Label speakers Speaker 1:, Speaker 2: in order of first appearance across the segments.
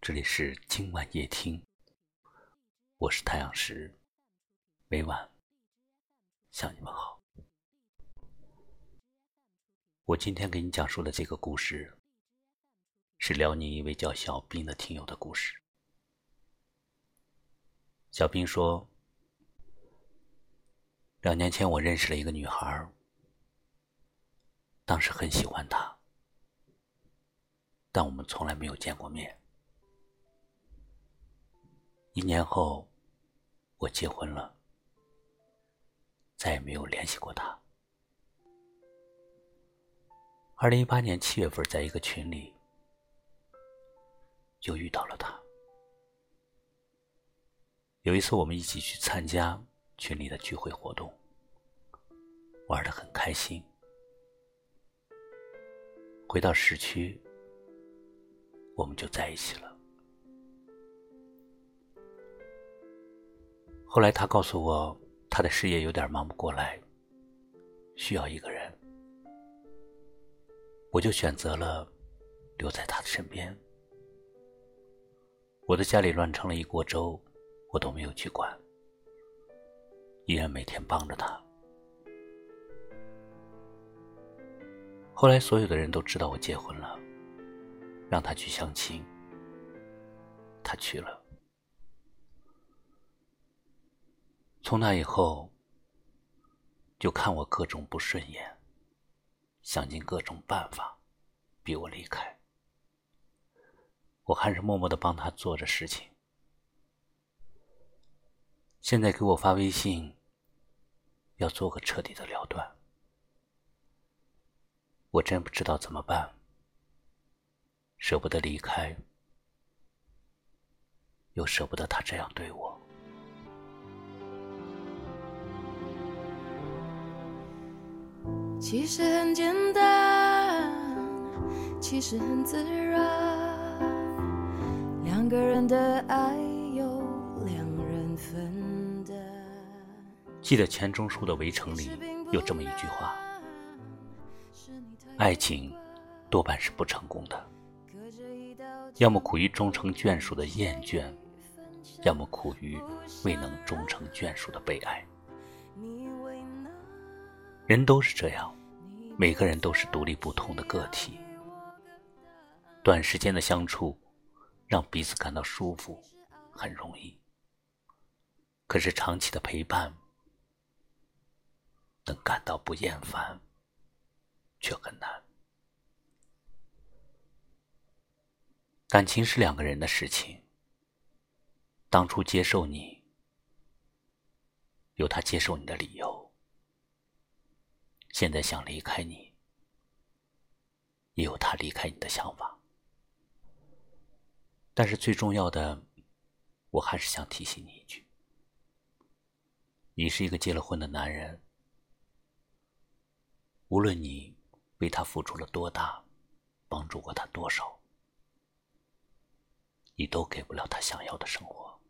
Speaker 1: 这里是今晚夜听，我是太阳石，每晚向你们好。我今天给你讲述的这个故事，是辽宁一位叫小兵的听友的故事。小兵说，两年前我认识了一个女孩，当时很喜欢她，但我们从来没有见过面。一年后，我结婚了，再也没有联系过他。二零一八年七月份，在一个群里，就遇到了他。有一次，我们一起去参加群里的聚会活动，玩的很开心。回到市区，我们就在一起了。后来他告诉我，他的事业有点忙不过来，需要一个人，我就选择了留在他的身边。我的家里乱成了一锅粥，我都没有去管，依然每天帮着他。后来所有的人都知道我结婚了，让他去相亲，他去了。从那以后，就看我各种不顺眼，想尽各种办法逼我离开。我还是默默的帮他做着事情。现在给我发微信，要做个彻底的了断。我真不知道怎么办，舍不得离开，又舍不得他这样对我。
Speaker 2: 其实很简单，其实很自然。两个人的爱有两人分担。
Speaker 1: 记得钱钟书的《围城》里有这么一句话：爱情多半是不成功的，要么苦于终成眷属的厌倦，要么苦于未能终成眷属的悲哀。人都是这样，每个人都是独立不同的个体。短时间的相处，让彼此感到舒服，很容易。可是长期的陪伴，能感到不厌烦，却很难。感情是两个人的事情。当初接受你，有他接受你的理由。现在想离开你，也有他离开你的想法。但是最重要的，我还是想提醒你一句：你是一个结了婚的男人，无论你为他付出了多大，帮助过他多少，你都给不了他想要的生活。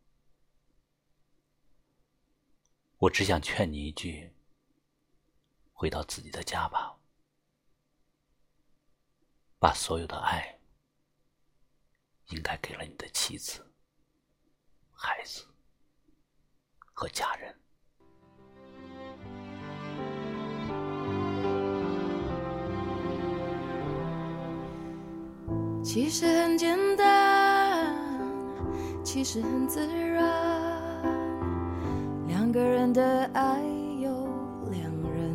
Speaker 1: 我只想劝你一句。回到自己的家吧，把所有的爱应该给了你的妻子、孩子和家人。
Speaker 2: 其实很简单，其实很自然，两个人的爱。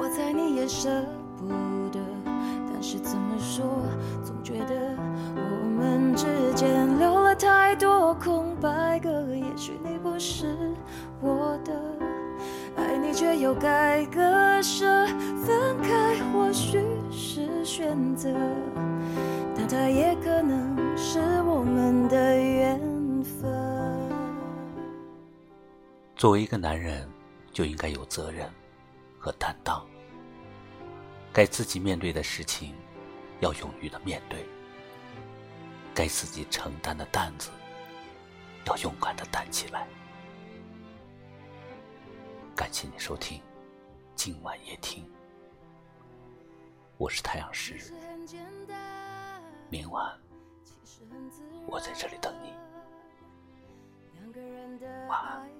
Speaker 2: 我猜你也舍不得但是怎么说总觉得我们之间留了太多空白格也许你不是我的爱你却又该割舍分开或许是选择但它也可能是我们的缘分
Speaker 1: 作为一个男人就应该有责任和担当该自己面对的事情，要勇于的面对；该自己承担的担子，要勇敢的担起来。感谢你收听今晚夜听，我是太阳石，明晚我在这里等你。晚安。